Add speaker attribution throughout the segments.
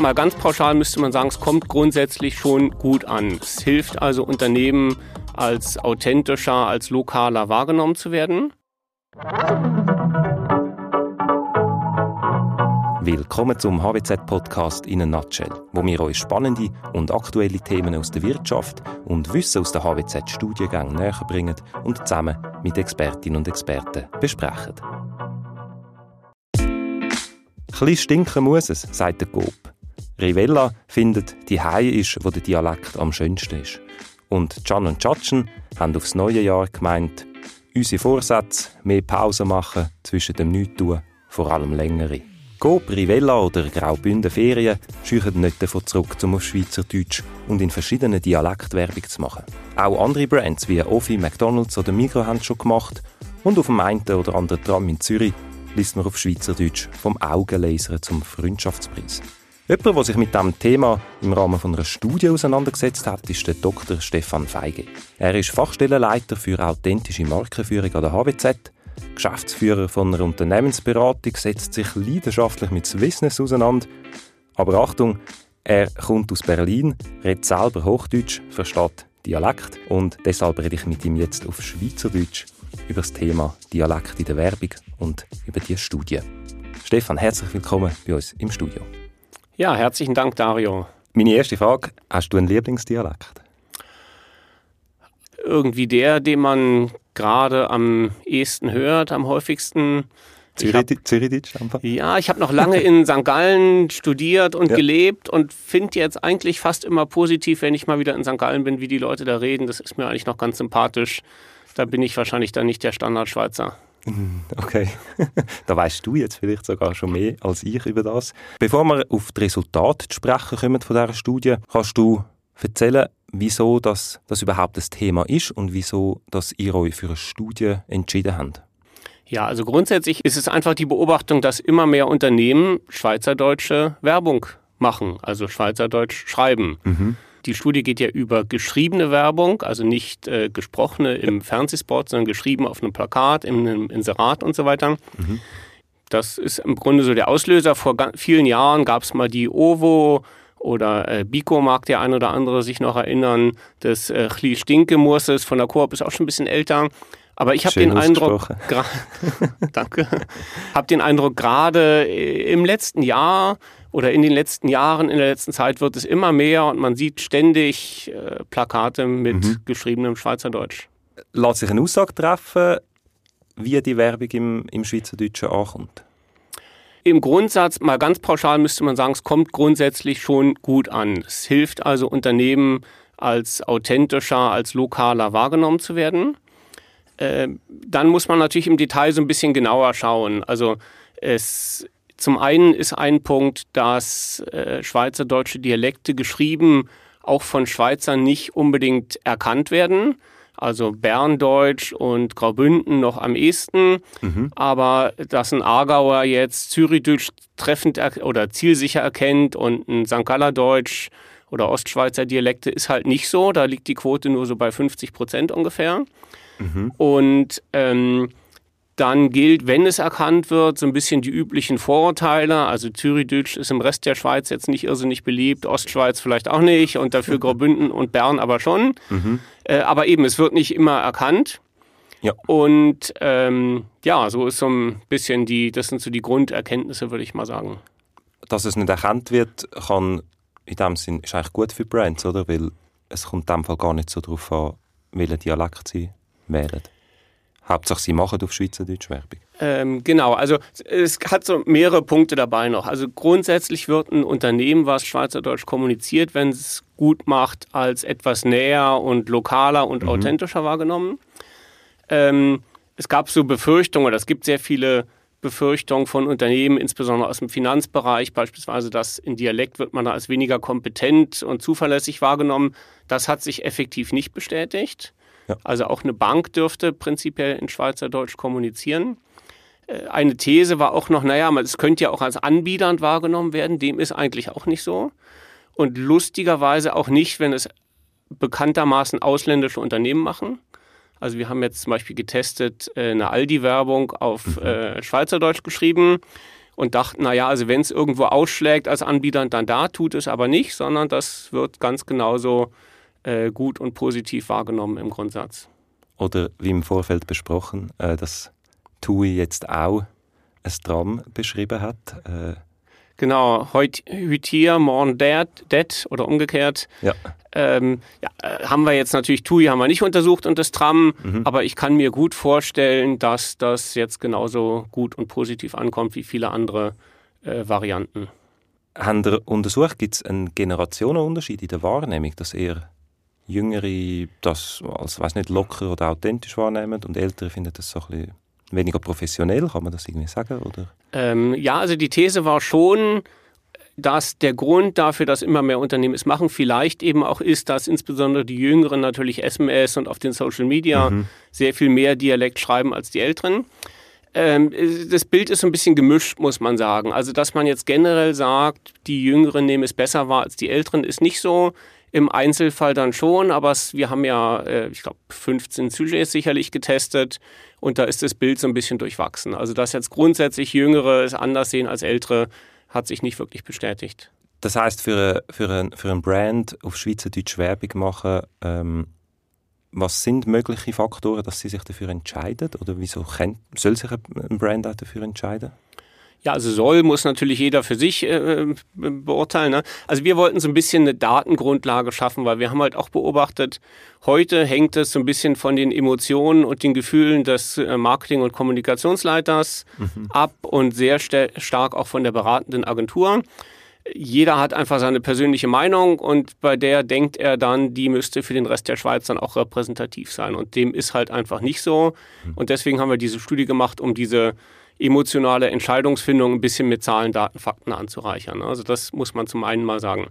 Speaker 1: Mal ganz pauschal müsste man sagen, es kommt grundsätzlich schon gut an. Es hilft also Unternehmen als authentischer, als lokaler wahrgenommen zu werden.
Speaker 2: Willkommen zum HWZ-Podcast in a Nutshell, wo wir euch spannende und aktuelle Themen aus der Wirtschaft und Wissen aus der HWZ-Studiengängen näher bringen und zusammen mit Expertinnen und Experten besprechen. Ein stinken muss es, sagt der Coop. Rivella findet, die Hai ist, wo der Dialekt am schönsten ist. Und Can und Tschatschen haben aufs neue Jahr gemeint, unsere Vorsätze, mehr Pause machen zwischen dem Nichtstun, vor allem längere. Coop, Rivella oder Graubünden Ferien scheuchen nicht davon zurück, um auf Schweizerdeutsch und in verschiedenen Dialekten Werbung zu machen. Auch andere Brands wie Offi, McDonalds oder Migros haben es schon gemacht und auf dem einen oder anderen Tram in Zürich liest man auf Schweizerdeutsch vom Augenlaser zum Freundschaftspreis. Jemand, der sich mit diesem Thema im Rahmen einer Studie auseinandergesetzt hat, ist der Dr. Stefan Feige. Er ist Fachstellenleiter für authentische Markenführung an der HWZ, Geschäftsführer von einer Unternehmensberatung, setzt sich leidenschaftlich mit Swissness auseinander. Aber Achtung, er kommt aus Berlin, redet selber Hochdeutsch, versteht Dialekt und deshalb rede ich mit ihm jetzt auf Schweizerdeutsch über das Thema Dialekt in der Werbung und über die Studie. Stefan, herzlich willkommen bei uns im Studio.
Speaker 1: Ja, herzlichen Dank, Dario.
Speaker 2: Meine erste Frage, hast du einen Lieblingsdialekt?
Speaker 1: Irgendwie der, den man gerade am ehesten hört, am häufigsten.
Speaker 2: Zürichdeutsch einfach?
Speaker 1: Ja, ich habe noch lange in St. Gallen studiert und ja. gelebt und finde jetzt eigentlich fast immer positiv, wenn ich mal wieder in St. Gallen bin, wie die Leute da reden. Das ist mir eigentlich noch ganz sympathisch da bin ich wahrscheinlich dann nicht der Standardschweizer.
Speaker 2: Okay, da weißt du jetzt vielleicht sogar schon mehr als ich über das. Bevor wir auf die Resultate zu sprechen kommen von dieser Studie, kannst du erzählen, wieso das, das überhaupt das Thema ist und wieso dass ihr euch für eine Studie entschieden habt?
Speaker 1: Ja, also grundsätzlich ist es einfach die Beobachtung, dass immer mehr Unternehmen schweizerdeutsche Werbung machen, also Schweizerdeutsch schreiben. Mhm. Die Studie geht ja über geschriebene Werbung, also nicht äh, gesprochene im Fernsehspot, sondern geschrieben auf einem Plakat, in einem Inserat und so weiter. Mhm. Das ist im Grunde so der Auslöser. Vor vielen Jahren gab es mal die OVO oder äh, Biko mag der ein oder andere sich noch erinnern. Das äh, Chli Stinke-Murses von der Koop ist auch schon ein bisschen älter. Aber ich habe den Eindruck, danke, habe den Eindruck, gerade äh, im letzten Jahr oder in den letzten Jahren, in der letzten Zeit wird es immer mehr und man sieht ständig äh, Plakate mit mhm. geschriebenem Schweizerdeutsch.
Speaker 2: Lässt sich eine Aussage treffen, wie die Werbung im, im Schweizerdeutschen ankommt?
Speaker 1: Im Grundsatz, mal ganz pauschal müsste man sagen, es kommt grundsätzlich schon gut an. Es hilft also Unternehmen als authentischer, als lokaler wahrgenommen zu werden. Äh, dann muss man natürlich im Detail so ein bisschen genauer schauen. Also es zum einen ist ein Punkt, dass äh, schweizerdeutsche Dialekte geschrieben auch von Schweizern nicht unbedingt erkannt werden. Also Berndeutsch und Graubünden noch am ehesten. Mhm. Aber dass ein Aargauer jetzt Zürichdeutsch treffend oder zielsicher erkennt und ein St. Galler Deutsch oder Ostschweizer Dialekte ist halt nicht so. Da liegt die Quote nur so bei 50 Prozent ungefähr. Mhm. Und ähm, dann gilt, wenn es erkannt wird, so ein bisschen die üblichen Vorurteile. Also Zürichdeutsch ist im Rest der Schweiz jetzt nicht irrsinnig beliebt, Ostschweiz vielleicht auch nicht und dafür Graubünden und Bern aber schon. Mhm. Äh, aber eben, es wird nicht immer erkannt. Ja. Und ähm, ja, so ist so ein bisschen die, das sind so die Grunderkenntnisse, würde ich mal sagen.
Speaker 2: Dass es nicht erkannt wird, kann in dem Sinn, ist eigentlich gut für Brands, oder? Weil es kommt in dem Fall gar nicht so darauf an, welchen Dialekt sie wählen. Hauptsache, Sie machen auf Schweizerdeutsch Werbung.
Speaker 1: Ähm, genau, also es hat so mehrere Punkte dabei noch. Also grundsätzlich wird ein Unternehmen, was Schweizerdeutsch kommuniziert, wenn es gut macht, als etwas näher und lokaler und mhm. authentischer wahrgenommen. Ähm, es gab so Befürchtungen, oder es gibt sehr viele Befürchtungen von Unternehmen, insbesondere aus dem Finanzbereich, beispielsweise, dass in Dialekt wird man da als weniger kompetent und zuverlässig wahrgenommen. Das hat sich effektiv nicht bestätigt. Ja. Also auch eine Bank dürfte prinzipiell in Schweizerdeutsch kommunizieren. Äh, eine These war auch noch, naja, es könnte ja auch als anbiedernd wahrgenommen werden. Dem ist eigentlich auch nicht so. Und lustigerweise auch nicht, wenn es bekanntermaßen ausländische Unternehmen machen. Also wir haben jetzt zum Beispiel getestet äh, eine Aldi-Werbung auf mhm. äh, Schweizerdeutsch geschrieben und dachten, naja, also wenn es irgendwo ausschlägt als Anbieter, dann da tut es aber nicht, sondern das wird ganz genauso äh, gut und positiv wahrgenommen im Grundsatz.
Speaker 2: Oder wie im Vorfeld besprochen, äh, dass TUI jetzt auch ein Tram beschrieben hat. Äh,
Speaker 1: Genau, heute hier, morgen dead, dead oder umgekehrt.
Speaker 2: Ja.
Speaker 1: Ähm, ja, äh, haben wir jetzt natürlich TUI haben wir nicht untersucht und das Tram, mhm. aber ich kann mir gut vorstellen, dass das jetzt genauso gut und positiv ankommt wie viele andere äh, Varianten.
Speaker 2: Haben Sie untersucht, gibt es einen Generationenunterschied in der Wahrnehmung, dass eher Jüngere das als weiß nicht locker oder authentisch wahrnehmen und Ältere finden das so ein bisschen weniger professionell, kann man das irgendwie sagen? Oder?
Speaker 1: Ähm, ja, also die These war schon, dass der Grund dafür, dass immer mehr Unternehmen es machen, vielleicht eben auch ist, dass insbesondere die Jüngeren natürlich SMS und auf den Social Media mhm. sehr viel mehr Dialekt schreiben als die Älteren. Ähm, das Bild ist so ein bisschen gemischt, muss man sagen. Also, dass man jetzt generell sagt, die Jüngeren nehmen es besser wahr als die Älteren, ist nicht so. Im Einzelfall dann schon, aber wir haben ja, äh, ich glaube, 15 Sujets sicherlich getestet und da ist das Bild so ein bisschen durchwachsen. Also, dass jetzt grundsätzlich Jüngere es anders sehen als Ältere, hat sich nicht wirklich bestätigt.
Speaker 2: Das heißt, für, für, ein, für ein Brand auf Schweizerdeutsch Werbung machen, ähm, was sind mögliche Faktoren, dass sie sich dafür entscheiden? Oder wieso kann, soll sich ein Brand auch dafür entscheiden?
Speaker 1: Ja, also soll, muss natürlich jeder für sich äh, beurteilen. Ne? Also wir wollten so ein bisschen eine Datengrundlage schaffen, weil wir haben halt auch beobachtet, heute hängt es so ein bisschen von den Emotionen und den Gefühlen des äh, Marketing- und Kommunikationsleiters mhm. ab und sehr stark auch von der beratenden Agentur. Jeder hat einfach seine persönliche Meinung und bei der denkt er dann, die müsste für den Rest der Schweiz dann auch repräsentativ sein. Und dem ist halt einfach nicht so. Mhm. Und deswegen haben wir diese Studie gemacht, um diese emotionale Entscheidungsfindung ein bisschen mit Zahlen, Daten, Fakten anzureichern. Also das muss man zum einen mal sagen.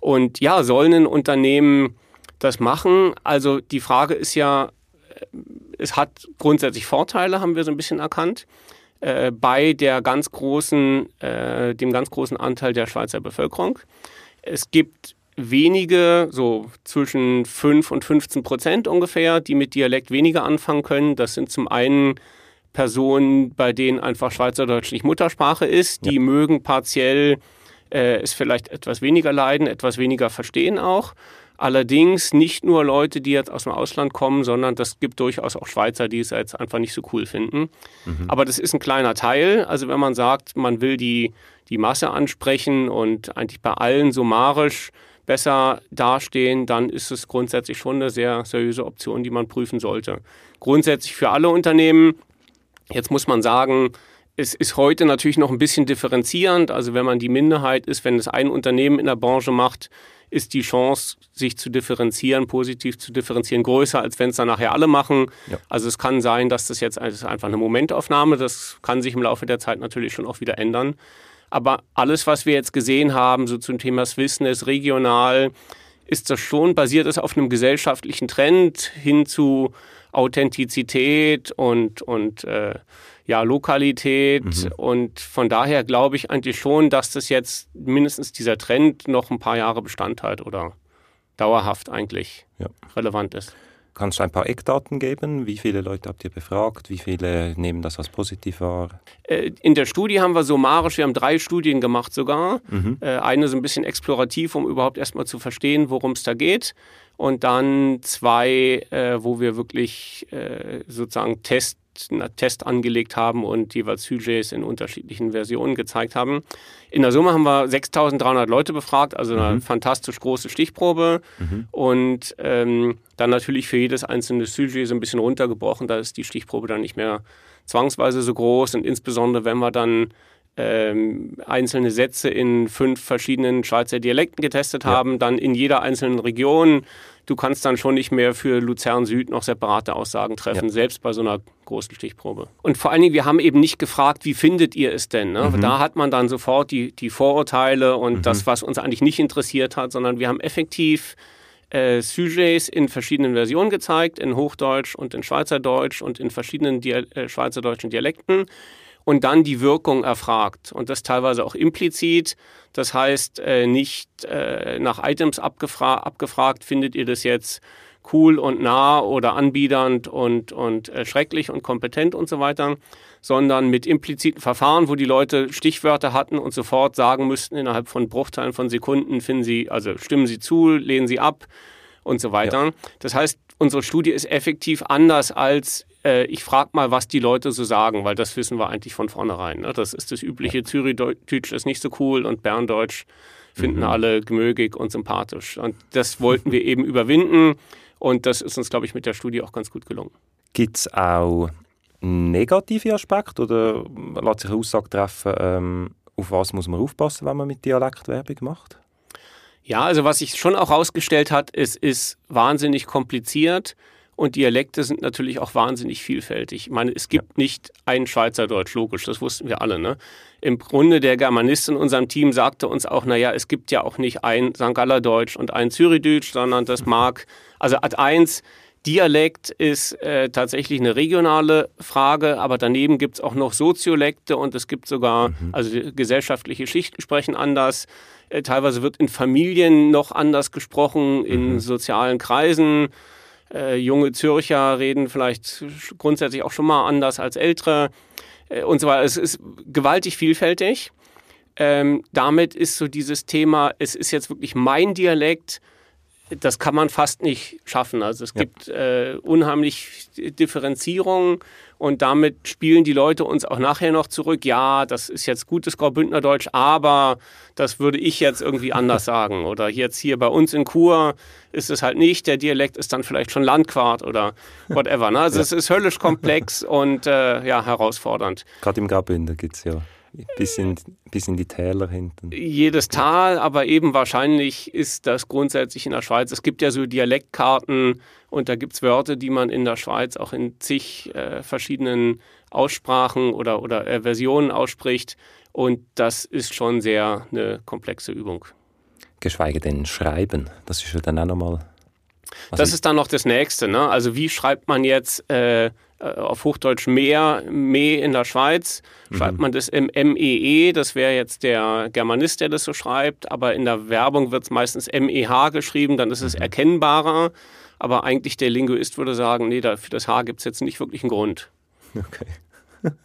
Speaker 1: Und ja, sollen ein Unternehmen das machen? Also die Frage ist ja, es hat grundsätzlich Vorteile, haben wir so ein bisschen erkannt, äh, bei der ganz großen, äh, dem ganz großen Anteil der Schweizer Bevölkerung. Es gibt wenige, so zwischen 5 und 15 Prozent ungefähr, die mit Dialekt weniger anfangen können. Das sind zum einen Personen, bei denen einfach Schweizerdeutsch nicht Muttersprache ist. Die ja. mögen partiell äh, es vielleicht etwas weniger leiden, etwas weniger verstehen auch. Allerdings nicht nur Leute, die jetzt aus dem Ausland kommen, sondern das gibt durchaus auch Schweizer, die es jetzt einfach nicht so cool finden. Mhm. Aber das ist ein kleiner Teil. Also wenn man sagt, man will die, die Masse ansprechen und eigentlich bei allen summarisch besser dastehen, dann ist es grundsätzlich schon eine sehr seriöse Option, die man prüfen sollte. Grundsätzlich für alle Unternehmen, Jetzt muss man sagen, es ist heute natürlich noch ein bisschen differenzierend. Also wenn man die Minderheit ist, wenn es ein Unternehmen in der Branche macht, ist die Chance, sich zu differenzieren, positiv zu differenzieren, größer, als wenn es dann nachher alle machen. Ja. Also es kann sein, dass das jetzt das einfach eine Momentaufnahme, das kann sich im Laufe der Zeit natürlich schon auch wieder ändern. Aber alles, was wir jetzt gesehen haben, so zum Thema Swissness, regional, ist das schon, basiert es auf einem gesellschaftlichen Trend hin zu Authentizität und, und äh, ja, Lokalität. Mhm. Und von daher glaube ich eigentlich schon, dass das jetzt mindestens dieser Trend noch ein paar Jahre Bestand hat oder dauerhaft eigentlich ja. relevant ist.
Speaker 2: Kannst du ein paar Eckdaten geben? Wie viele Leute habt ihr befragt? Wie viele nehmen das als positiv wahr?
Speaker 1: Äh, in der Studie haben wir summarisch, wir haben drei Studien gemacht sogar. Mhm. Äh, eine so ein bisschen explorativ, um überhaupt erstmal zu verstehen, worum es da geht und dann zwei, äh, wo wir wirklich äh, sozusagen Test, Test angelegt haben und jeweils Sujets in unterschiedlichen Versionen gezeigt haben. In der Summe haben wir 6300 Leute befragt, also eine mhm. fantastisch große Stichprobe mhm. und ähm, dann natürlich für jedes einzelne Sujet so ein bisschen runtergebrochen, da ist die Stichprobe dann nicht mehr zwangsweise so groß und insbesondere wenn wir dann ähm, einzelne Sätze in fünf verschiedenen Schweizer Dialekten getestet ja. haben, dann in jeder einzelnen Region. Du kannst dann schon nicht mehr für Luzern Süd noch separate Aussagen treffen, ja. selbst bei so einer großen Stichprobe. Und vor allen Dingen, wir haben eben nicht gefragt, wie findet ihr es denn? Ne? Mhm. Da hat man dann sofort die, die Vorurteile und mhm. das, was uns eigentlich nicht interessiert hat, sondern wir haben effektiv äh, Sujets in verschiedenen Versionen gezeigt, in Hochdeutsch und in Schweizerdeutsch und in verschiedenen Dia äh, schweizerdeutschen Dialekten und dann die Wirkung erfragt. Und das teilweise auch implizit. Das heißt, äh, nicht äh, nach Items abgefra abgefragt, findet ihr das jetzt cool und nah oder anbiedernd und, und äh, schrecklich und kompetent und so weiter, sondern mit impliziten Verfahren, wo die Leute Stichwörter hatten und sofort sagen müssten, innerhalb von Bruchteilen von Sekunden finden sie, also stimmen sie zu, lehnen sie ab und so weiter. Ja. Das heißt, unsere Studie ist effektiv anders als äh, ich frage mal, was die Leute so sagen, weil das wissen wir eigentlich von vornherein. Ne? Das ist das übliche Zürichdeutsch ist nicht so cool und Berndeutsch finden mhm. alle gemögig und sympathisch. Und das wollten wir eben überwinden und das ist uns, glaube ich, mit der Studie auch ganz gut gelungen.
Speaker 2: Gibt es auch negative Aspekte oder lässt sich eine Aussage treffen, ähm, auf was muss man aufpassen, wenn man mit Dialektwerbung macht?
Speaker 1: Ja, also was sich schon auch herausgestellt hat, es ist wahnsinnig kompliziert und Dialekte sind natürlich auch wahnsinnig vielfältig. Ich meine, es gibt ja. nicht ein Schweizerdeutsch, logisch, das wussten wir alle. Ne? Im Grunde der Germanist in unserem Team sagte uns auch, naja, es gibt ja auch nicht ein St. Galler Deutsch und ein Zürichdeutsch, sondern das mag, also Ad 1, Dialekt ist äh, tatsächlich eine regionale Frage, aber daneben gibt es auch noch Soziolekte und es gibt sogar, mhm. also gesellschaftliche Schichten sprechen anders. Äh, teilweise wird in Familien noch anders gesprochen, in mhm. sozialen Kreisen. Äh, junge Zürcher reden vielleicht grundsätzlich auch schon mal anders als ältere äh, und so weiter. Es ist gewaltig vielfältig. Ähm, damit ist so dieses Thema, es ist jetzt wirklich mein Dialekt, das kann man fast nicht schaffen. Also es ja. gibt äh, unheimlich Differenzierung und damit spielen die Leute uns auch nachher noch zurück. Ja, das ist jetzt gutes Graubündnerdeutsch, aber das würde ich jetzt irgendwie anders sagen. Oder jetzt hier bei uns in Chur ist es halt nicht. Der Dialekt ist dann vielleicht schon Landquart oder whatever. Ne? Also ja. es ist höllisch komplex und äh, ja, herausfordernd.
Speaker 2: Gerade im Graubünden gibt es ja bis in, bis in die Täler hinten.
Speaker 1: Jedes Tal, aber eben wahrscheinlich ist das grundsätzlich in der Schweiz. Es gibt ja so Dialektkarten und da gibt es Wörter, die man in der Schweiz auch in zig äh, verschiedenen Aussprachen oder, oder äh, Versionen ausspricht. Und das ist schon sehr eine komplexe Übung.
Speaker 2: Geschweige denn schreiben. Das ist ja dann auch nochmal.
Speaker 1: Das ist dann noch das Nächste. Ne? Also wie schreibt man jetzt äh, auf Hochdeutsch Meer, Me in der Schweiz, schreibt mhm. man das im MEE, e, das wäre jetzt der Germanist, der das so schreibt, aber in der Werbung wird es meistens MEH geschrieben, dann ist es mhm. erkennbarer, aber eigentlich der Linguist würde sagen, nee, für das H gibt es jetzt nicht wirklich einen Grund. Okay.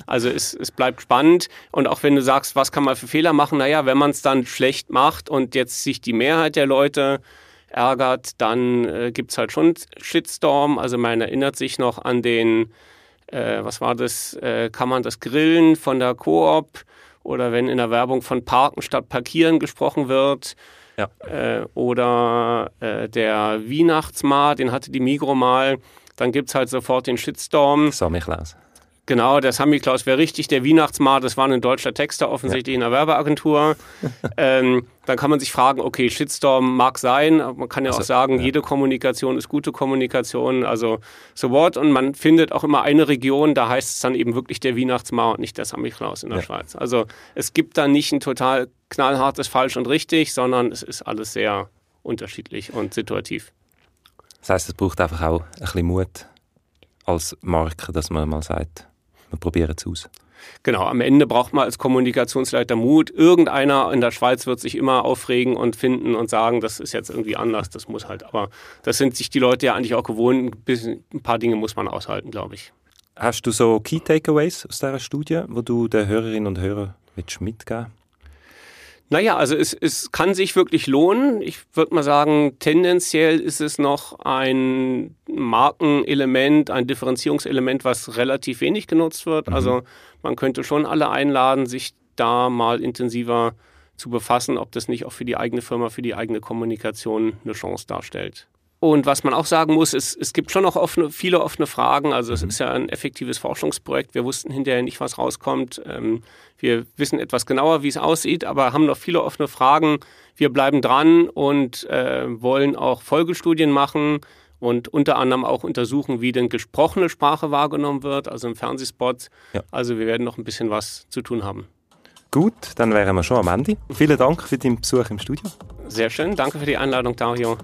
Speaker 1: Also es, es bleibt spannend und auch wenn du sagst, was kann man für Fehler machen, naja, wenn man es dann schlecht macht und jetzt sich die Mehrheit der Leute ärgert, dann äh, gibt es halt schon Shitstorm. Also man erinnert sich noch an den, äh, was war das, äh, kann man das Grillen von der Coop oder wenn in der Werbung von Parken statt Parkieren gesprochen wird. Ja. Äh, oder äh, der Weihnachtsmarkt, den hatte die Migro mal. Dann gibt es halt sofort den Shitstorm.
Speaker 2: Samichlaus.
Speaker 1: Genau, der Samichlaus wäre richtig. Der Weihnachtsmarkt, das war ein deutscher Texter, offensichtlich ja. in der Werbeagentur. ähm, dann kann man sich fragen, okay, Shitstorm mag sein, aber man kann ja also, auch sagen, ja. jede Kommunikation ist gute Kommunikation, also so what. Und man findet auch immer eine Region, da heißt es dann eben wirklich der Weihnachtsmarkt und nicht der Samichlaus in der ja. Schweiz. Also es gibt da nicht ein total knallhartes Falsch und Richtig, sondern es ist alles sehr unterschiedlich und situativ.
Speaker 2: Das heißt, es braucht einfach auch ein bisschen Mut als Marke, dass man mal sagt, wir probieren es aus.
Speaker 1: Genau, am Ende braucht man als Kommunikationsleiter Mut. Irgendeiner in der Schweiz wird sich immer aufregen und finden und sagen, das ist jetzt irgendwie anders, das muss halt. Aber das sind sich die Leute ja eigentlich auch gewohnt. Ein paar Dinge muss man aushalten, glaube ich.
Speaker 2: Hast du so Key Takeaways aus dieser Studie, wo du den Hörerinnen und Hörern mitgeben
Speaker 1: naja, also es, es kann sich wirklich lohnen. Ich würde mal sagen, tendenziell ist es noch ein Markenelement, ein Differenzierungselement, was relativ wenig genutzt wird. Mhm. Also man könnte schon alle einladen, sich da mal intensiver zu befassen, ob das nicht auch für die eigene Firma, für die eigene Kommunikation eine Chance darstellt. Und was man auch sagen muss, ist, es gibt schon noch offene, viele offene Fragen. Also es mhm. ist ja ein effektives Forschungsprojekt. Wir wussten hinterher nicht, was rauskommt. Ähm, wir wissen etwas genauer, wie es aussieht, aber haben noch viele offene Fragen. Wir bleiben dran und äh, wollen auch Folgestudien machen und unter anderem auch untersuchen, wie denn gesprochene Sprache wahrgenommen wird, also im Fernsehspot. Ja. Also wir werden noch ein bisschen was zu tun haben.
Speaker 2: Gut, dann wären wir schon am Ende. Vielen Dank für den Besuch im Studio.
Speaker 1: Sehr schön, danke für die Einladung, Dario.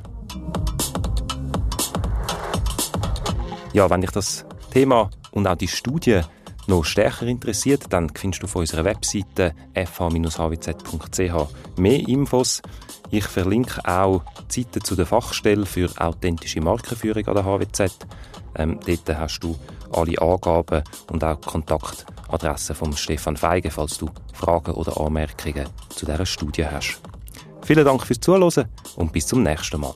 Speaker 2: Ja, wenn dich das Thema und auch die Studie noch stärker interessiert, dann findest du auf unserer Webseite fh-hwz.ch mehr Infos. Ich verlinke auch die Seite zu der Fachstelle für authentische Markenführung an der HWZ. Ähm, dort hast du alle Angaben und auch die Kontaktadresse von Stefan Feige, falls du Fragen oder Anmerkungen zu dieser Studie hast. Vielen Dank fürs Zuhören und bis zum nächsten Mal.